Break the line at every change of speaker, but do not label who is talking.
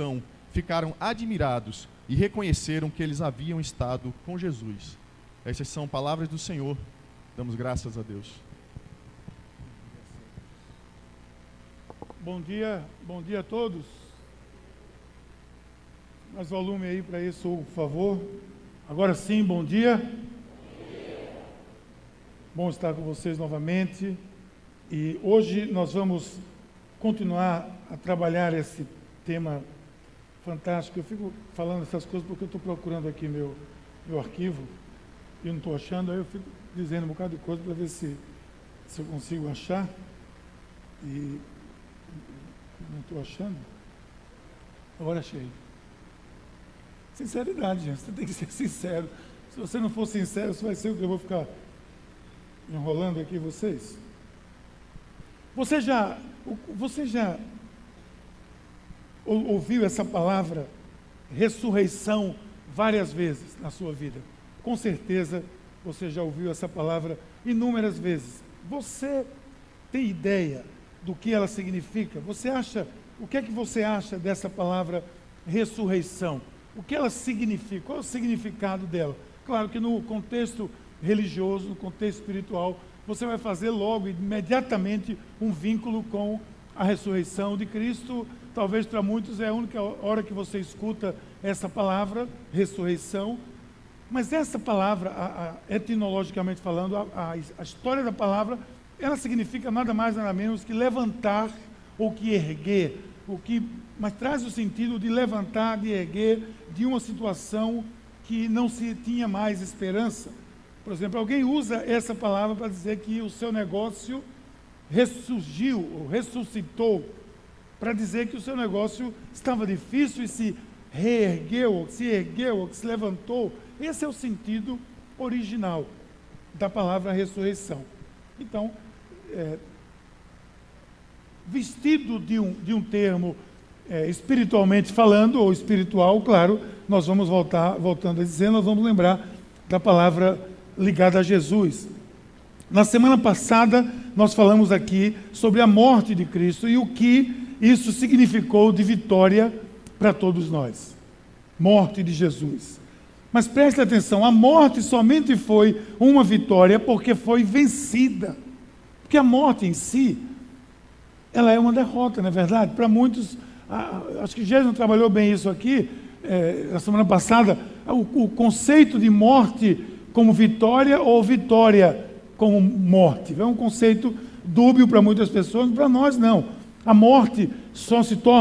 Então, ficaram admirados e reconheceram que eles haviam estado com Jesus. Essas são palavras do Senhor. Damos graças a Deus.
Bom dia, bom dia a todos. Mais volume aí para isso, por favor. Agora sim, bom dia. Bom estar com vocês novamente. E hoje nós vamos continuar a trabalhar esse tema fantástico. Eu fico falando essas coisas porque eu estou procurando aqui meu, meu arquivo e não estou achando, aí eu fico dizendo um bocado de coisa para ver se, se eu consigo achar. E não estou achando. Agora achei. Sinceridade, gente. Você tem que ser sincero. Se você não for sincero, você vai ser o que eu vou ficar enrolando aqui vocês. Você já, você já ouviu essa palavra ressurreição várias vezes na sua vida? Com certeza você já ouviu essa palavra inúmeras vezes. Você tem ideia do que ela significa? Você acha, o que é que você acha dessa palavra ressurreição? O que ela significa? Qual é o significado dela? Claro que no contexto religioso, no contexto espiritual, você vai fazer logo, imediatamente, um vínculo com a ressurreição de Cristo. Talvez para muitos é a única hora que você escuta essa palavra, ressurreição. Mas essa palavra, a, a, etimologicamente falando, a, a história da palavra ela significa nada mais nada menos que levantar ou que erguer, o que, mas traz o sentido de levantar, de erguer de uma situação que não se tinha mais esperança. Por exemplo, alguém usa essa palavra para dizer que o seu negócio ressurgiu, ou ressuscitou, para dizer que o seu negócio estava difícil e se reergueu, se ergueu, se levantou. Esse é o sentido original da palavra ressurreição. Então, é, vestido de um, de um termo é, espiritualmente falando, ou espiritual, claro, nós vamos voltar, voltando a dizer, nós vamos lembrar da palavra ligada a Jesus. Na semana passada, nós falamos aqui sobre a morte de Cristo e o que isso significou de vitória para todos nós. Morte de Jesus. Mas preste atenção, a morte somente foi uma vitória porque foi vencida. Porque a morte em si, ela é uma derrota, não é verdade? Para muitos, acho que Jesus trabalhou bem isso aqui, é, na semana passada, o, o conceito de morte como vitória ou vitória como morte. É um conceito dúbio para muitas pessoas, para nós não. A morte só se torna